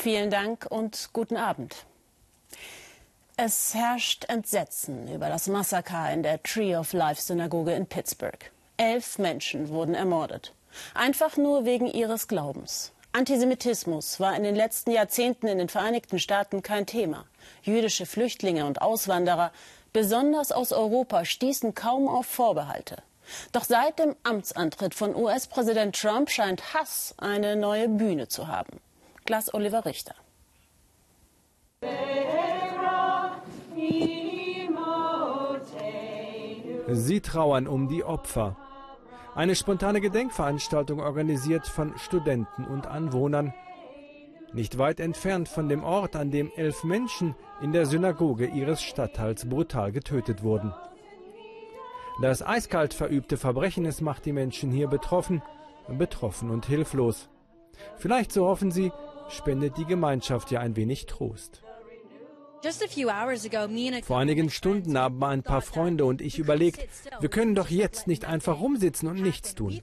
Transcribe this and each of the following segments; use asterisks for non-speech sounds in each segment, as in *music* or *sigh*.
Vielen Dank und guten Abend. Es herrscht Entsetzen über das Massaker in der Tree of Life Synagoge in Pittsburgh. Elf Menschen wurden ermordet. Einfach nur wegen ihres Glaubens. Antisemitismus war in den letzten Jahrzehnten in den Vereinigten Staaten kein Thema. Jüdische Flüchtlinge und Auswanderer, besonders aus Europa, stießen kaum auf Vorbehalte. Doch seit dem Amtsantritt von US-Präsident Trump scheint Hass eine neue Bühne zu haben. Glas Oliver Richter. Sie trauern um die Opfer. Eine spontane Gedenkveranstaltung organisiert von Studenten und Anwohnern. Nicht weit entfernt von dem Ort, an dem elf Menschen in der Synagoge ihres Stadtteils brutal getötet wurden. Das eiskalt verübte Verbrechen, es macht die Menschen hier betroffen, betroffen und hilflos. Vielleicht, so hoffen sie, spendet die Gemeinschaft ja ein wenig Trost. Vor einigen Stunden haben ein paar Freunde und ich überlegt, wir können doch jetzt nicht einfach rumsitzen und nichts tun.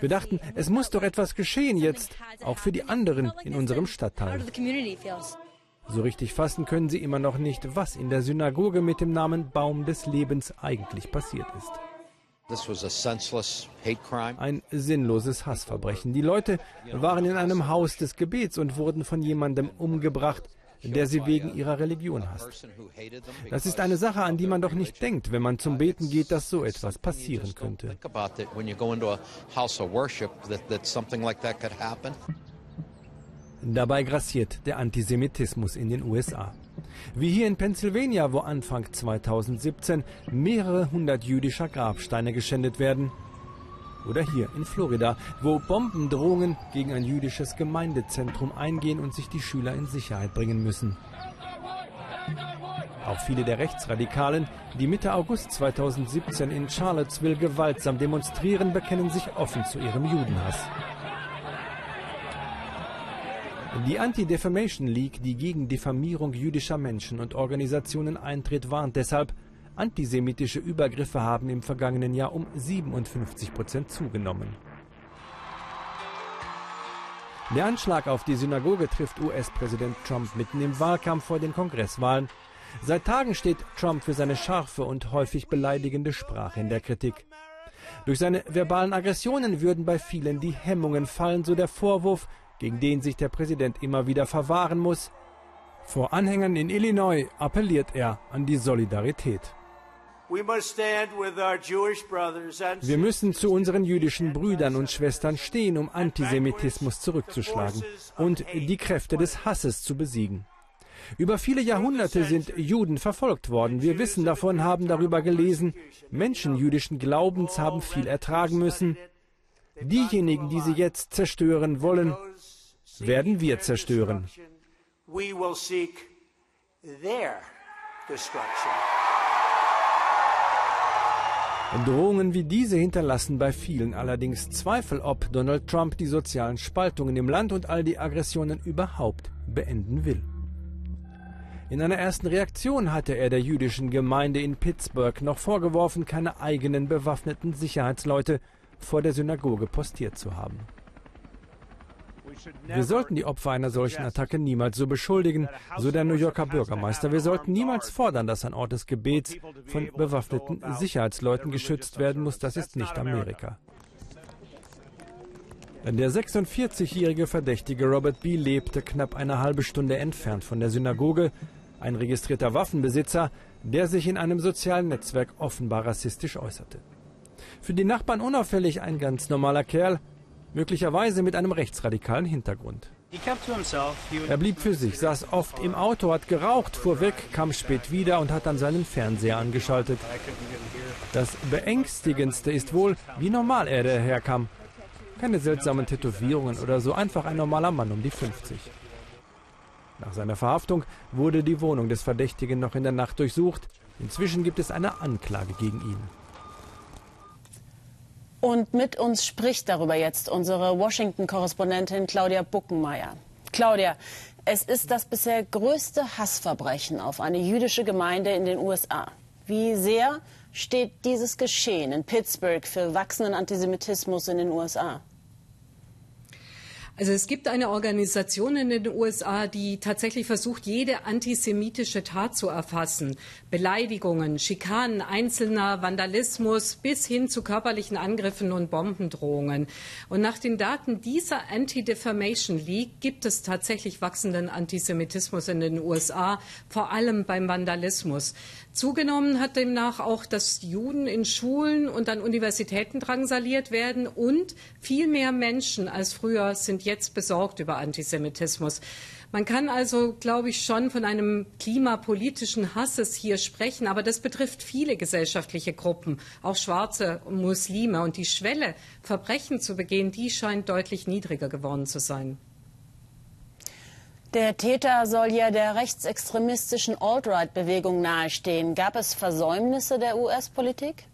Wir dachten, es muss doch etwas geschehen jetzt, auch für die anderen in unserem Stadtteil. So richtig fassen können sie immer noch nicht, was in der Synagoge mit dem Namen Baum des Lebens eigentlich passiert ist. Ein sinnloses Hassverbrechen. Die Leute waren in einem Haus des Gebets und wurden von jemandem umgebracht, der sie wegen ihrer Religion hasst. Das ist eine Sache, an die man doch nicht denkt, wenn man zum Beten geht, dass so etwas passieren könnte. Dabei grassiert der Antisemitismus in den USA. Wie hier in Pennsylvania, wo Anfang 2017 mehrere hundert jüdischer Grabsteine geschändet werden. Oder hier in Florida, wo Bombendrohungen gegen ein jüdisches Gemeindezentrum eingehen und sich die Schüler in Sicherheit bringen müssen. Auch viele der Rechtsradikalen, die Mitte August 2017 in Charlottesville gewaltsam demonstrieren, bekennen sich offen zu ihrem Judenhass. Die Anti-Defamation League, die gegen Diffamierung jüdischer Menschen und Organisationen eintritt, warnt deshalb, antisemitische Übergriffe haben im vergangenen Jahr um 57 Prozent zugenommen. Der Anschlag auf die Synagoge trifft US-Präsident Trump mitten im Wahlkampf vor den Kongresswahlen. Seit Tagen steht Trump für seine scharfe und häufig beleidigende Sprache in der Kritik. Durch seine verbalen Aggressionen würden bei vielen die Hemmungen fallen, so der Vorwurf, gegen den sich der Präsident immer wieder verwahren muss. Vor Anhängern in Illinois appelliert er an die Solidarität. Wir müssen zu unseren jüdischen Brüdern und Schwestern stehen, um Antisemitismus zurückzuschlagen und die Kräfte des Hasses zu besiegen. Über viele Jahrhunderte sind Juden verfolgt worden. Wir wissen davon, haben darüber gelesen. Menschen jüdischen Glaubens haben viel ertragen müssen. Diejenigen, die sie jetzt zerstören wollen, werden wir zerstören. Drohungen wie diese hinterlassen bei vielen allerdings Zweifel, ob Donald Trump die sozialen Spaltungen im Land und all die Aggressionen überhaupt beenden will. In einer ersten Reaktion hatte er der jüdischen Gemeinde in Pittsburgh noch vorgeworfen, keine eigenen bewaffneten Sicherheitsleute vor der Synagoge postiert zu haben. Wir sollten die Opfer einer solchen Attacke niemals so beschuldigen, so der New Yorker Bürgermeister. Wir sollten niemals fordern, dass ein Ort des Gebets von bewaffneten Sicherheitsleuten geschützt werden muss. Das ist nicht Amerika. Der 46-jährige Verdächtige Robert B. lebte knapp eine halbe Stunde entfernt von der Synagoge. Ein registrierter Waffenbesitzer, der sich in einem sozialen Netzwerk offenbar rassistisch äußerte. Für die Nachbarn unauffällig ein ganz normaler Kerl, möglicherweise mit einem rechtsradikalen Hintergrund. Er blieb für sich, saß oft im Auto, hat geraucht, fuhr weg, kam spät wieder und hat dann seinen Fernseher angeschaltet. Das Beängstigendste ist wohl, wie normal er daherkam. Keine seltsamen Tätowierungen oder so, einfach ein normaler Mann um die 50. Nach seiner Verhaftung wurde die Wohnung des Verdächtigen noch in der Nacht durchsucht. Inzwischen gibt es eine Anklage gegen ihn. Und mit uns spricht darüber jetzt unsere Washington-Korrespondentin Claudia Buckenmeier. Claudia, es ist das bisher größte Hassverbrechen auf eine jüdische Gemeinde in den USA. Wie sehr steht dieses Geschehen in Pittsburgh für wachsenden Antisemitismus in den USA? Also es gibt eine Organisation in den USA, die tatsächlich versucht, jede antisemitische Tat zu erfassen. Beleidigungen, Schikanen Einzelner, Vandalismus bis hin zu körperlichen Angriffen und Bombendrohungen. Und nach den Daten dieser Anti-Defamation League gibt es tatsächlich wachsenden Antisemitismus in den USA, vor allem beim Vandalismus. Zugenommen hat demnach auch, dass Juden in Schulen und an Universitäten drangsaliert werden und viel mehr Menschen als früher sind jetzt besorgt über Antisemitismus. Man kann also, glaube ich, schon von einem klimapolitischen Hasses hier sprechen, aber das betrifft viele gesellschaftliche Gruppen, auch schwarze Muslime. Und die Schwelle, Verbrechen zu begehen, die scheint deutlich niedriger geworden zu sein. Der Täter soll ja der rechtsextremistischen Alt-Right-Bewegung nahestehen. Gab es Versäumnisse der US-Politik?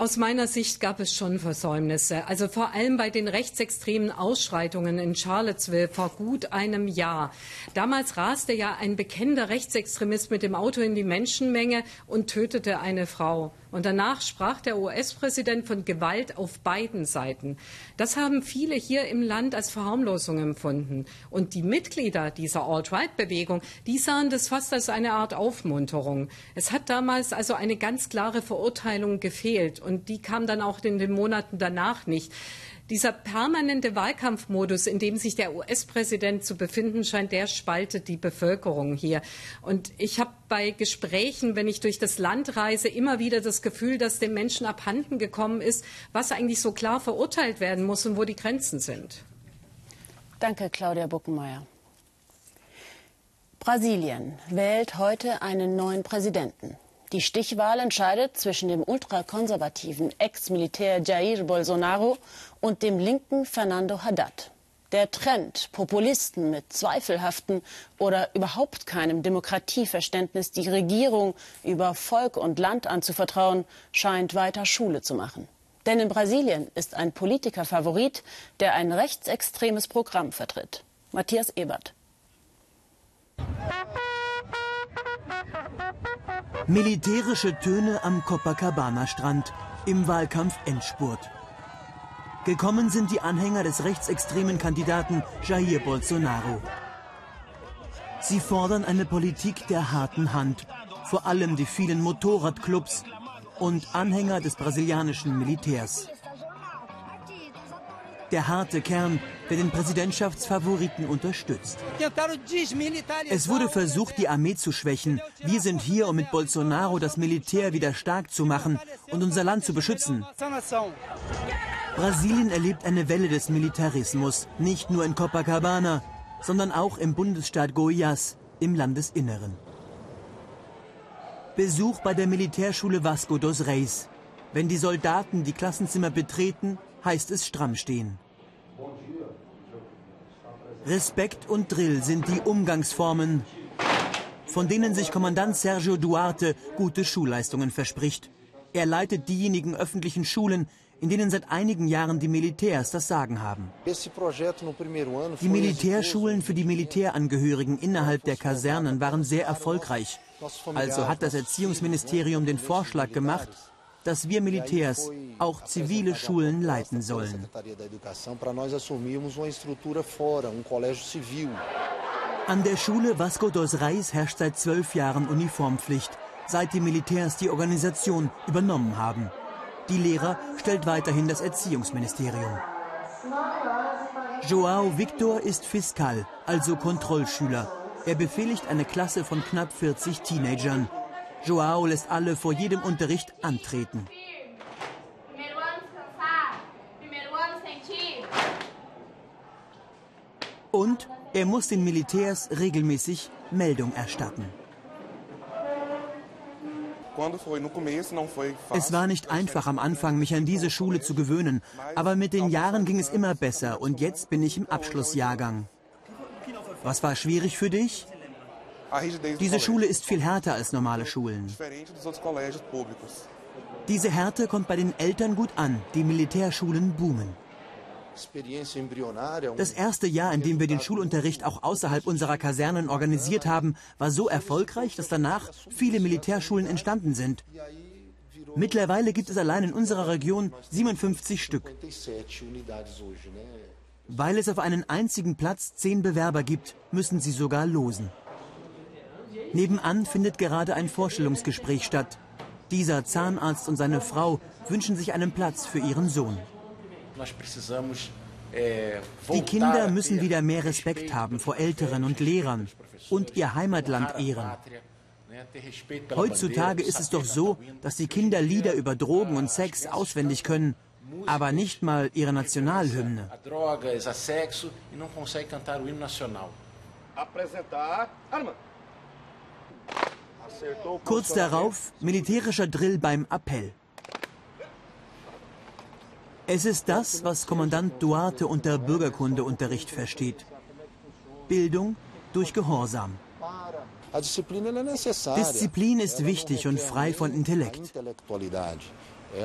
Aus meiner Sicht gab es schon Versäumnisse. Also vor allem bei den rechtsextremen Ausschreitungen in Charlottesville vor gut einem Jahr. Damals raste ja ein bekennender Rechtsextremist mit dem Auto in die Menschenmenge und tötete eine Frau. Und danach sprach der US-Präsident von Gewalt auf beiden Seiten. Das haben viele hier im Land als Verharmlosung empfunden. Und die Mitglieder dieser Alt-Right-Bewegung, die sahen das fast als eine Art Aufmunterung. Es hat damals also eine ganz klare Verurteilung gefehlt. Und die kam dann auch in den Monaten danach nicht. Dieser permanente Wahlkampfmodus, in dem sich der US-Präsident zu befinden scheint, der spaltet die Bevölkerung hier. Und ich habe bei Gesprächen, wenn ich durch das Land reise, immer wieder das Gefühl, dass den Menschen abhanden gekommen ist, was eigentlich so klar verurteilt werden muss und wo die Grenzen sind. Danke, Claudia Buckenmeier. Brasilien wählt heute einen neuen Präsidenten. Die Stichwahl entscheidet zwischen dem ultrakonservativen Ex-Militär Jair Bolsonaro und dem linken Fernando Haddad. Der Trend, Populisten mit zweifelhaften oder überhaupt keinem Demokratieverständnis die Regierung über Volk und Land anzuvertrauen, scheint weiter Schule zu machen. Denn in Brasilien ist ein Politiker Favorit, der ein rechtsextremes Programm vertritt. Matthias Ebert. Militärische Töne am Copacabana-Strand im Wahlkampf Endspurt. Gekommen sind die Anhänger des rechtsextremen Kandidaten Jair Bolsonaro. Sie fordern eine Politik der harten Hand, vor allem die vielen Motorradclubs und Anhänger des brasilianischen Militärs. Der harte Kern, der den Präsidentschaftsfavoriten unterstützt. Es wurde versucht, die Armee zu schwächen. Wir sind hier, um mit Bolsonaro das Militär wieder stark zu machen und unser Land zu beschützen. Brasilien erlebt eine Welle des Militarismus, nicht nur in Copacabana, sondern auch im Bundesstaat Goiás im Landesinneren. Besuch bei der Militärschule Vasco dos Reis. Wenn die Soldaten die Klassenzimmer betreten, heißt es stramm stehen. Respekt und Drill sind die Umgangsformen, von denen sich Kommandant Sergio Duarte gute Schulleistungen verspricht. Er leitet diejenigen öffentlichen Schulen, in denen seit einigen Jahren die Militärs das Sagen haben. Die Militärschulen für die Militärangehörigen innerhalb der Kasernen waren sehr erfolgreich. Also hat das Erziehungsministerium den Vorschlag gemacht, dass wir Militärs auch zivile Schulen leiten sollen. An der Schule Vasco dos Reis herrscht seit zwölf Jahren Uniformpflicht, seit die Militärs die Organisation übernommen haben. Die Lehrer stellt weiterhin das Erziehungsministerium. Joao Victor ist Fiskal, also Kontrollschüler. Er befehligt eine Klasse von knapp 40 Teenagern. Joao lässt alle vor jedem Unterricht antreten. Und er muss den Militärs regelmäßig Meldung erstatten. Es war nicht einfach am Anfang, mich an diese Schule zu gewöhnen, aber mit den Jahren ging es immer besser und jetzt bin ich im Abschlussjahrgang. Was war schwierig für dich? Diese Schule ist viel härter als normale Schulen. Diese Härte kommt bei den Eltern gut an. Die Militärschulen boomen. Das erste Jahr, in dem wir den Schulunterricht auch außerhalb unserer Kasernen organisiert haben, war so erfolgreich, dass danach viele Militärschulen entstanden sind. Mittlerweile gibt es allein in unserer Region 57 Stück. Weil es auf einen einzigen Platz zehn Bewerber gibt, müssen sie sogar losen. Nebenan findet gerade ein Vorstellungsgespräch statt. Dieser Zahnarzt und seine Frau wünschen sich einen Platz für ihren Sohn. Die Kinder müssen wieder mehr Respekt haben vor Eltern und Lehrern und ihr Heimatland ehren. Heutzutage ist es doch so, dass die Kinder Lieder über Drogen und Sex auswendig können, aber nicht mal ihre Nationalhymne. Kurz darauf militärischer Drill beim Appell. Es ist das, was Kommandant Duarte unter Bürgerkundeunterricht versteht. Bildung durch Gehorsam. Disziplin ist wichtig und frei von Intellekt.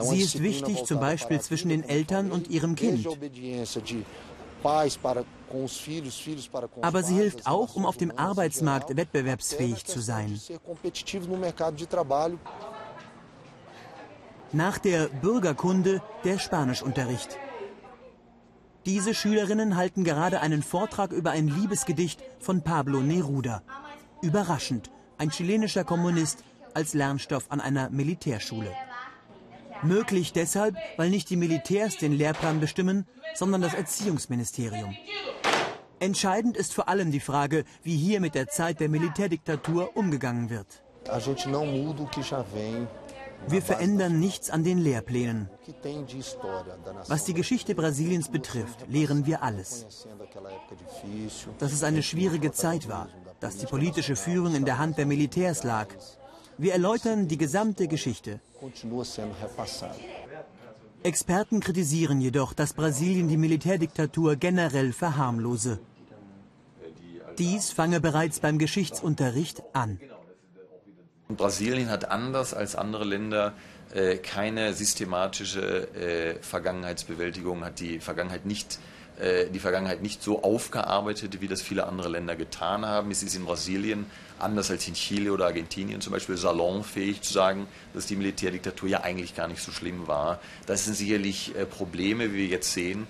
Sie ist wichtig zum Beispiel zwischen den Eltern und ihrem Kind. Aber sie hilft auch, um auf dem Arbeitsmarkt wettbewerbsfähig zu sein. Nach der Bürgerkunde der Spanischunterricht. Diese Schülerinnen halten gerade einen Vortrag über ein Liebesgedicht von Pablo Neruda. Überraschend, ein chilenischer Kommunist als Lernstoff an einer Militärschule. Möglich deshalb, weil nicht die Militärs den Lehrplan bestimmen, sondern das Erziehungsministerium. Entscheidend ist vor allem die Frage, wie hier mit der Zeit der Militärdiktatur umgegangen wird. Wir verändern nichts an den Lehrplänen. Was die Geschichte Brasiliens betrifft, lehren wir alles. Dass es eine schwierige Zeit war, dass die politische Führung in der Hand der Militärs lag. Wir erläutern die gesamte Geschichte. Experten kritisieren jedoch, dass Brasilien die Militärdiktatur generell verharmlose. Dies fange bereits beim Geschichtsunterricht an. Brasilien hat anders als andere Länder äh, keine systematische äh, Vergangenheitsbewältigung, hat die Vergangenheit nicht äh, die Vergangenheit nicht so aufgearbeitet, wie das viele andere Länder getan haben. Es ist in Brasilien, anders als in Chile oder Argentinien zum Beispiel, salonfähig zu sagen, dass die Militärdiktatur ja eigentlich gar nicht so schlimm war. Das sind sicherlich äh, Probleme, wie wir jetzt sehen,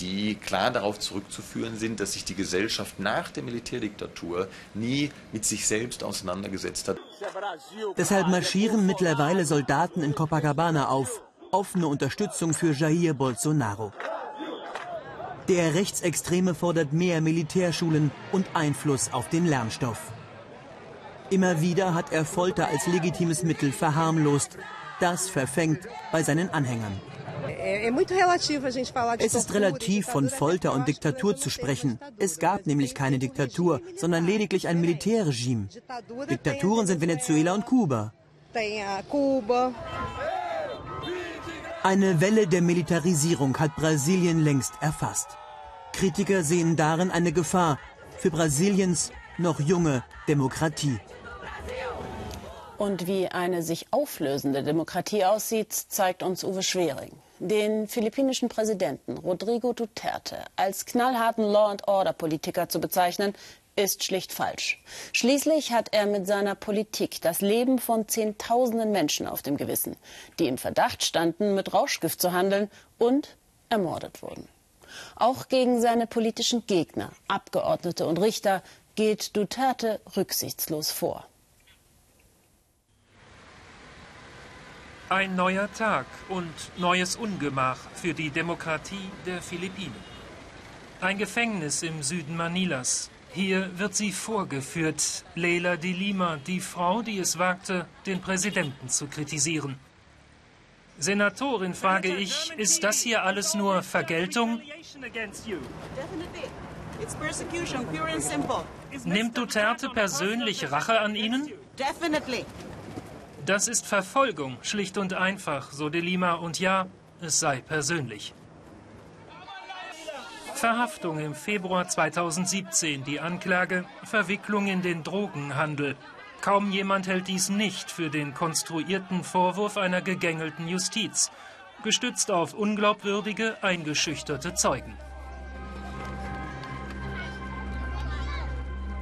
die klar darauf zurückzuführen sind, dass sich die Gesellschaft nach der Militärdiktatur nie mit sich selbst auseinandergesetzt hat. Deshalb marschieren mittlerweile Soldaten in Copacabana auf. Offene Unterstützung für Jair Bolsonaro. Der Rechtsextreme fordert mehr Militärschulen und Einfluss auf den Lernstoff. Immer wieder hat er Folter als legitimes Mittel verharmlost. Das verfängt bei seinen Anhängern. Es ist relativ von Folter und Diktatur zu sprechen. Es gab nämlich keine Diktatur, sondern lediglich ein Militärregime. Diktaturen sind Venezuela und Kuba. Eine Welle der Militarisierung hat Brasilien längst erfasst. Kritiker sehen darin eine Gefahr für Brasiliens noch junge Demokratie. Und wie eine sich auflösende Demokratie aussieht, zeigt uns Uwe Schwering. Den philippinischen Präsidenten Rodrigo Duterte als knallharten Law-and-Order-Politiker zu bezeichnen, ist schlicht falsch. Schließlich hat er mit seiner Politik das Leben von Zehntausenden Menschen auf dem Gewissen, die im Verdacht standen, mit Rauschgift zu handeln und ermordet wurden. Auch gegen seine politischen Gegner, Abgeordnete und Richter geht Duterte rücksichtslos vor. Ein neuer Tag und neues Ungemach für die Demokratie der Philippinen. Ein Gefängnis im Süden Manilas, hier wird sie vorgeführt, Leila de Lima, die Frau, die es wagte, den Präsidenten zu kritisieren. Senatorin, frage ich, ist das hier alles nur Vergeltung? Nimmt Duterte persönlich Rache an Ihnen? Das ist Verfolgung, schlicht und einfach, so de Lima, und ja, es sei persönlich. Verhaftung im Februar 2017. Die Anklage Verwicklung in den Drogenhandel. Kaum jemand hält dies nicht für den konstruierten Vorwurf einer gegängelten Justiz, gestützt auf unglaubwürdige, eingeschüchterte Zeugen.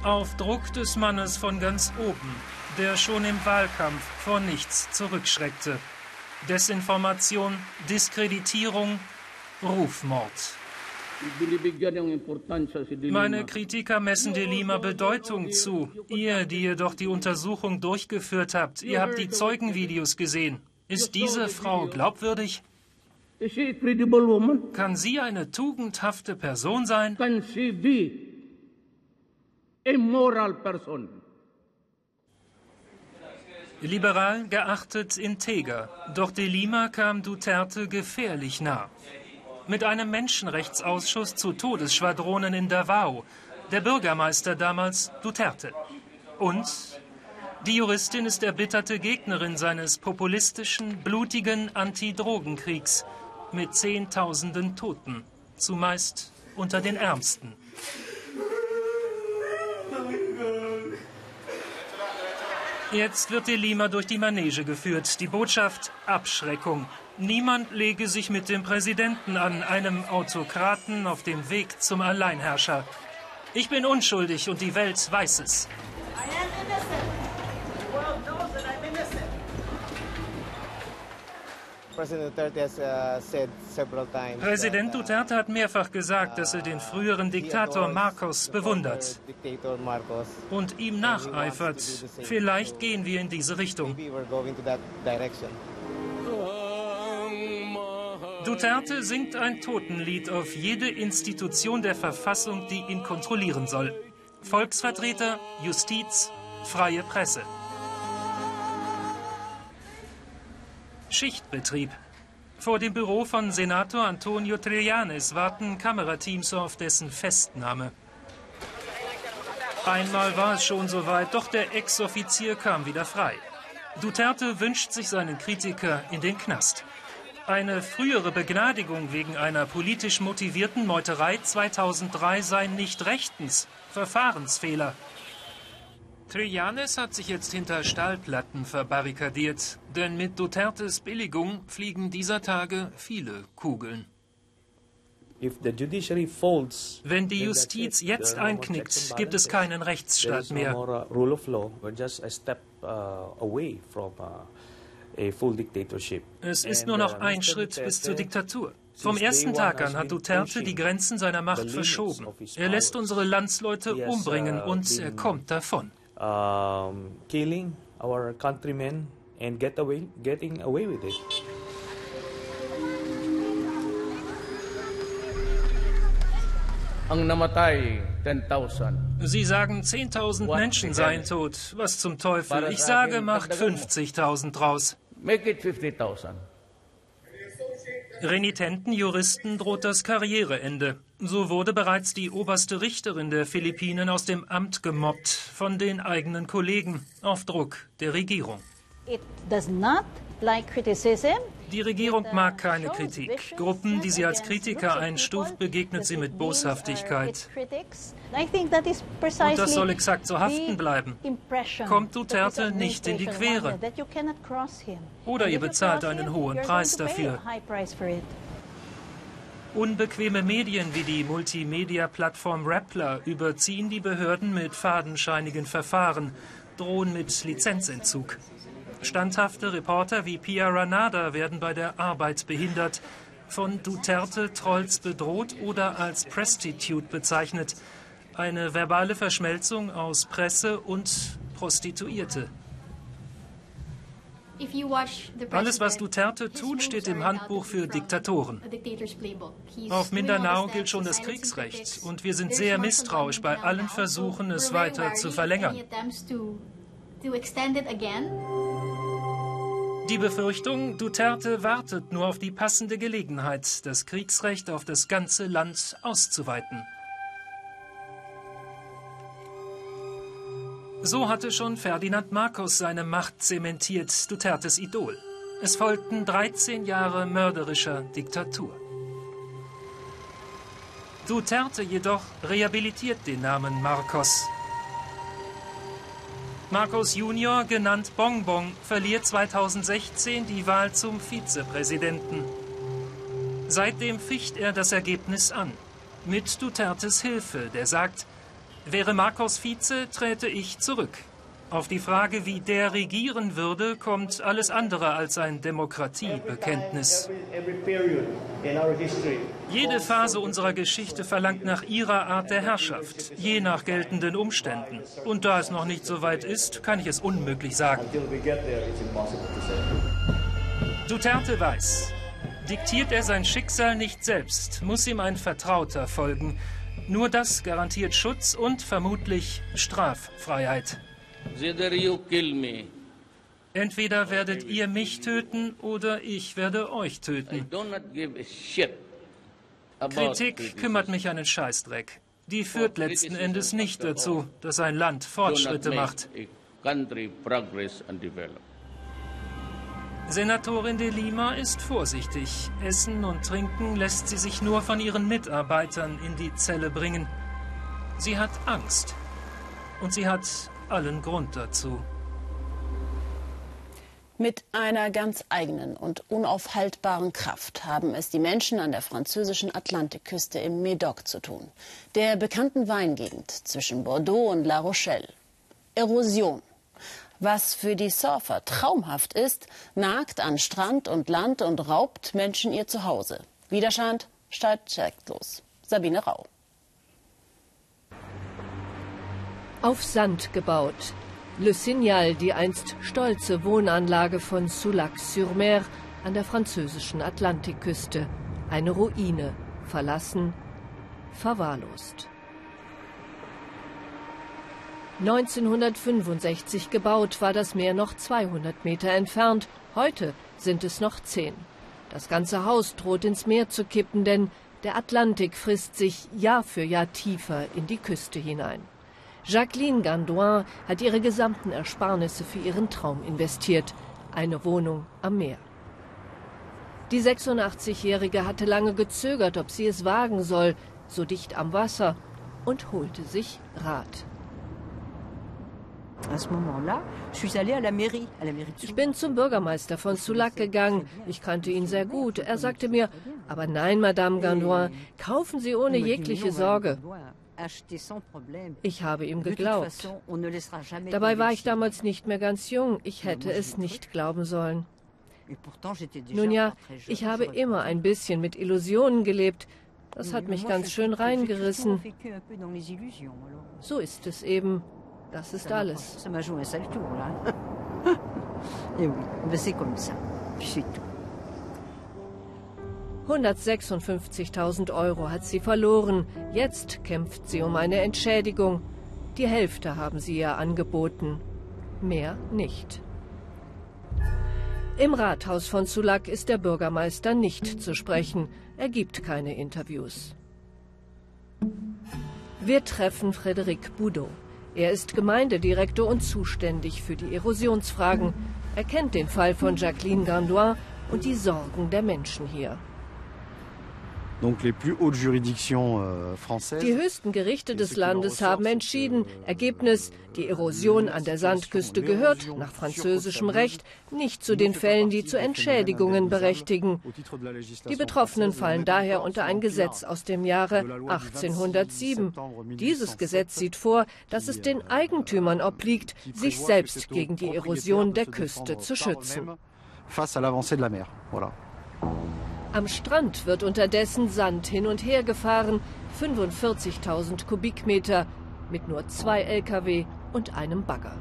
Auf Druck des Mannes von ganz oben, der schon im Wahlkampf vor nichts zurückschreckte. Desinformation, Diskreditierung, Rufmord. Meine Kritiker messen de Lima Bedeutung zu. Ihr, die ihr doch die Untersuchung durchgeführt habt, ihr habt die Zeugenvideos gesehen. Ist diese Frau glaubwürdig? Kann sie eine tugendhafte Person sein? Liberal geachtet integer, doch de Lima kam Duterte gefährlich nah mit einem Menschenrechtsausschuss zu Todesschwadronen in Davao, der Bürgermeister damals Duterte. Und die Juristin ist erbitterte Gegnerin seines populistischen, blutigen Anti-Drogenkriegs mit Zehntausenden Toten, zumeist unter den Ärmsten. Jetzt wird de Lima durch die Manege geführt. Die Botschaft Abschreckung. Niemand lege sich mit dem Präsidenten an, einem Autokraten auf dem Weg zum Alleinherrscher. Ich bin unschuldig und die Welt weiß es. Präsident Duterte hat mehrfach gesagt, dass er den früheren Diktator Marcos bewundert und ihm nacheifert. Vielleicht gehen wir in diese Richtung. Duterte singt ein Totenlied auf jede Institution der Verfassung, die ihn kontrollieren soll. Volksvertreter, Justiz, freie Presse. Schichtbetrieb. Vor dem Büro von Senator Antonio Trillanes warten Kamerateams auf dessen Festnahme. Einmal war es schon soweit, doch der Ex-Offizier kam wieder frei. Duterte wünscht sich seinen Kritiker in den Knast. Eine frühere Begnadigung wegen einer politisch motivierten Meuterei 2003 sei nicht rechtens, Verfahrensfehler. Trillanes hat sich jetzt hinter Stahlplatten verbarrikadiert, denn mit Dutertes Billigung fliegen dieser Tage viele Kugeln. Wenn die Justiz jetzt einknickt, gibt es keinen Rechtsstaat mehr. Es ist nur noch ein Schritt bis zur Diktatur. Vom ersten Tag an hat Duterte die Grenzen seiner Macht verschoben. Er lässt unsere Landsleute umbringen uh, und er kommt davon. Killing our countrymen and getting away with it. Sie sagen, 10.000 Menschen seien tot. Was zum Teufel? Ich sage, macht 50.000 draus. Make it 50.000. Renitenten Juristen droht das Karriereende. So wurde bereits die oberste Richterin der Philippinen aus dem Amt gemobbt von den eigenen Kollegen auf Druck der Regierung. It does not like criticism. Die Regierung mag keine Kritik. Gruppen, die sie als Kritiker einstuft, begegnet sie mit Boshaftigkeit. Und das soll exakt so haften bleiben. Kommt Duterte nicht in die Quere. Oder ihr bezahlt einen hohen Preis dafür. Unbequeme Medien wie die Multimedia-Plattform Rappler überziehen die Behörden mit fadenscheinigen Verfahren, drohen mit Lizenzentzug. Standhafte Reporter wie Pia Ranada werden bei der Arbeit behindert, von Duterte-Trolls bedroht oder als Prostitute bezeichnet. Eine verbale Verschmelzung aus Presse und Prostituierte. Alles, was Duterte tut, steht im Handbuch für Diktatoren. Auf Mindanao gilt schon das Kriegsrecht und wir sind sehr misstrauisch bei allen Versuchen, es weiter zu verlängern. Die Befürchtung, Duterte wartet nur auf die passende Gelegenheit, das Kriegsrecht auf das ganze Land auszuweiten. So hatte schon Ferdinand Marcos seine Macht zementiert, Dutertes Idol. Es folgten 13 Jahre mörderischer Diktatur. Duterte jedoch rehabilitiert den Namen Marcos Marcos Junior, genannt Bonbon, verliert 2016 die Wahl zum Vizepräsidenten. Seitdem ficht er das Ergebnis an. Mit Dutertes Hilfe, der sagt, wäre Marcos Vize, träte ich zurück. Auf die Frage, wie der regieren würde, kommt alles andere als ein Demokratiebekenntnis. Jede Phase unserer Geschichte verlangt nach ihrer Art der Herrschaft, je nach geltenden Umständen. Und da es noch nicht so weit ist, kann ich es unmöglich sagen. Duterte weiß, diktiert er sein Schicksal nicht selbst, muss ihm ein Vertrauter folgen. Nur das garantiert Schutz und vermutlich Straffreiheit. Entweder werdet ihr mich töten oder ich werde euch töten. Kritik kümmert mich einen Scheißdreck. Die führt letzten Endes nicht dazu, dass ein Land Fortschritte macht. Senatorin de Lima ist vorsichtig. Essen und Trinken lässt sie sich nur von ihren Mitarbeitern in die Zelle bringen. Sie hat Angst. Und sie hat allen Grund dazu. Mit einer ganz eigenen und unaufhaltbaren Kraft haben es die Menschen an der französischen Atlantikküste im Médoc zu tun, der bekannten Weingegend zwischen Bordeaux und La Rochelle. Erosion. Was für die Surfer traumhaft ist, nagt an Strand und Land und raubt Menschen ihr Zuhause. Widerstand steigt direkt los. Sabine Rau. Auf Sand gebaut. Le Signal, die einst stolze Wohnanlage von Soulac-sur-Mer an der französischen Atlantikküste. Eine Ruine, verlassen, verwahrlost. 1965 gebaut war das Meer noch 200 Meter entfernt. Heute sind es noch 10. Das ganze Haus droht ins Meer zu kippen, denn der Atlantik frisst sich Jahr für Jahr tiefer in die Küste hinein. Jacqueline Gandoin hat ihre gesamten Ersparnisse für ihren Traum investiert. Eine Wohnung am Meer. Die 86-Jährige hatte lange gezögert, ob sie es wagen soll, so dicht am Wasser, und holte sich Rat. Ich bin zum Bürgermeister von Soulac gegangen. Ich kannte ihn sehr gut. Er sagte mir, aber nein, Madame Gandoin, kaufen Sie ohne jegliche Sorge. Ich habe ihm geglaubt. Dabei war ich damals nicht mehr ganz jung. Ich hätte es nicht glauben sollen. Nun ja, ich habe immer ein bisschen mit Illusionen gelebt. Das hat mich ganz schön reingerissen. So ist es eben. Das ist alles. 156.000 *laughs* Euro hat sie verloren. Jetzt kämpft sie um eine Entschädigung. Die Hälfte haben sie ihr angeboten. Mehr nicht. Im Rathaus von Sulak ist der Bürgermeister nicht zu sprechen. Er gibt keine Interviews. Wir treffen Frédéric Boudot. Er ist Gemeindedirektor und zuständig für die Erosionsfragen. Er kennt den Fall von Jacqueline Gandoin und die Sorgen der Menschen hier. Euh, die höchsten Gerichte des Landes haben entschieden, Ergebnis, die Erosion an der Sandküste gehört, nach französischem Recht, nicht zu den Fällen, die zu Entschädigungen berechtigen. Die Betroffenen fallen daher unter ein Gesetz aus dem Jahre 1807. Dieses Gesetz sieht vor, dass es den Eigentümern obliegt, sich selbst gegen die Erosion der Küste zu schützen. Face à l'avancée de la mer. Voilà. Am Strand wird unterdessen Sand hin und her gefahren, 45.000 Kubikmeter, mit nur zwei Lkw und einem Bagger.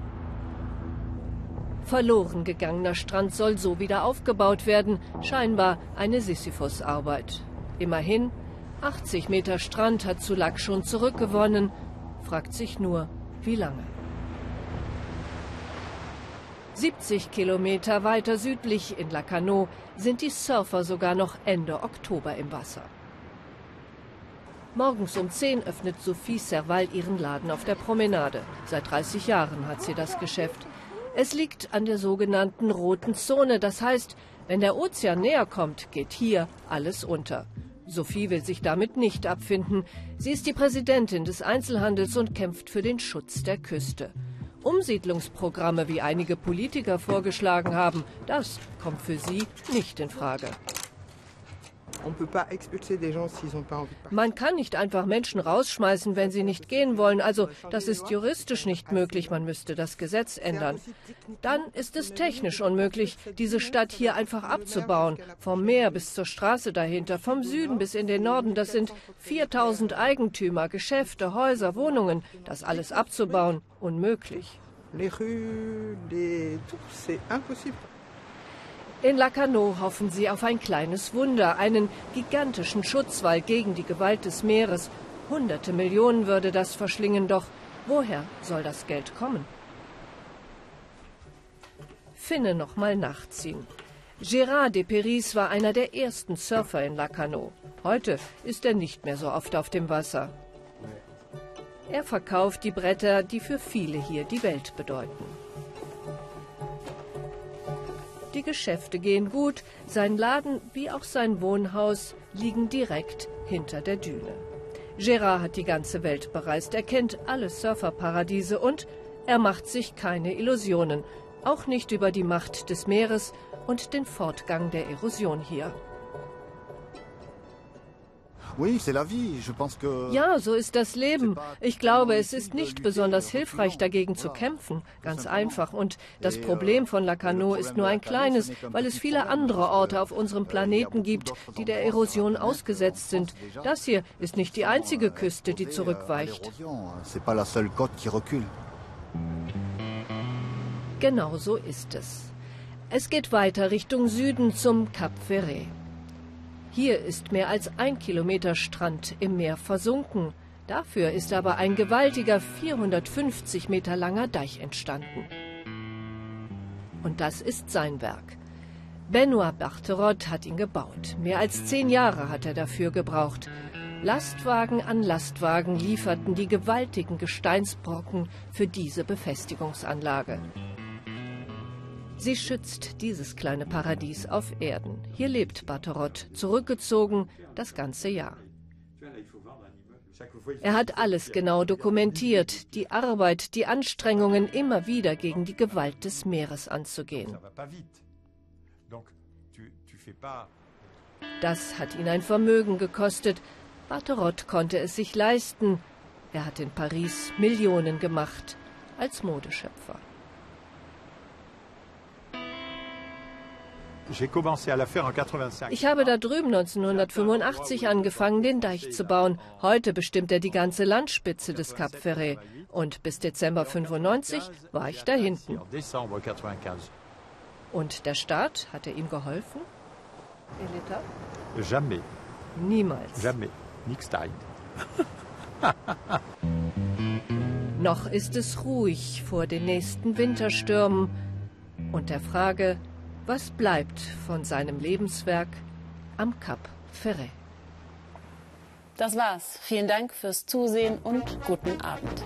Verloren gegangener Strand soll so wieder aufgebaut werden, scheinbar eine Sisyphus-Arbeit. Immerhin, 80 Meter Strand hat Sulak schon zurückgewonnen, fragt sich nur, wie lange. 70 Kilometer weiter südlich in Lacanau sind die Surfer sogar noch Ende Oktober im Wasser. Morgens um 10 öffnet Sophie Serval ihren Laden auf der Promenade. Seit 30 Jahren hat sie das Geschäft. Es liegt an der sogenannten roten Zone. Das heißt, wenn der Ozean näher kommt, geht hier alles unter. Sophie will sich damit nicht abfinden. Sie ist die Präsidentin des Einzelhandels und kämpft für den Schutz der Küste. Umsiedlungsprogramme, wie einige Politiker vorgeschlagen haben, das kommt für sie nicht in Frage. Man kann nicht einfach Menschen rausschmeißen, wenn sie nicht gehen wollen. Also das ist juristisch nicht möglich. Man müsste das Gesetz ändern. Dann ist es technisch unmöglich, diese Stadt hier einfach abzubauen. Vom Meer bis zur Straße dahinter, vom Süden bis in den Norden. Das sind 4000 Eigentümer, Geschäfte, Häuser, Wohnungen. Das alles abzubauen, unmöglich. In Lacanau hoffen sie auf ein kleines Wunder, einen gigantischen Schutzwall gegen die Gewalt des Meeres. Hunderte Millionen würde das verschlingen, doch woher soll das Geld kommen? Finne noch mal nachziehen. Gérard de Peris war einer der ersten Surfer in Lacanau. Heute ist er nicht mehr so oft auf dem Wasser. Er verkauft die Bretter, die für viele hier die Welt bedeuten. Die Geschäfte gehen gut, sein Laden wie auch sein Wohnhaus liegen direkt hinter der Düne. Gérard hat die ganze Welt bereist, er kennt alle Surferparadiese und er macht sich keine Illusionen, auch nicht über die Macht des Meeres und den Fortgang der Erosion hier. Ja, so ist das Leben. Ich glaube, es ist nicht besonders hilfreich, dagegen zu kämpfen. Ganz einfach. Und das Problem von Lacanau ist nur ein kleines, weil es viele andere Orte auf unserem Planeten gibt, die der Erosion ausgesetzt sind. Das hier ist nicht die einzige Küste, die zurückweicht. Genau so ist es. Es geht weiter Richtung Süden zum Cap Ferret. Hier ist mehr als ein Kilometer Strand im Meer versunken. Dafür ist aber ein gewaltiger 450 Meter langer Deich entstanden. Und das ist sein Werk. Benoit Barterot hat ihn gebaut. Mehr als zehn Jahre hat er dafür gebraucht. Lastwagen an Lastwagen lieferten die gewaltigen Gesteinsbrocken für diese Befestigungsanlage. Sie schützt dieses kleine Paradies auf Erden. Hier lebt Batorot, zurückgezogen das ganze Jahr. Er hat alles genau dokumentiert, die Arbeit, die Anstrengungen, immer wieder gegen die Gewalt des Meeres anzugehen. Das hat ihn ein Vermögen gekostet. Batorot konnte es sich leisten. Er hat in Paris Millionen gemacht als Modeschöpfer. Ich habe da drüben 1985 angefangen, den Deich zu bauen. Heute bestimmt er die ganze Landspitze des Cap Ferret. Und bis Dezember 95 war ich da hinten. Und der Staat, hat er ihm geholfen? Jamais. Niemals. Jamais. Nix *laughs* Noch ist es ruhig vor den nächsten Winterstürmen und der Frage, was bleibt von seinem Lebenswerk am Cap Ferret? Das war's. Vielen Dank fürs Zusehen und guten Abend.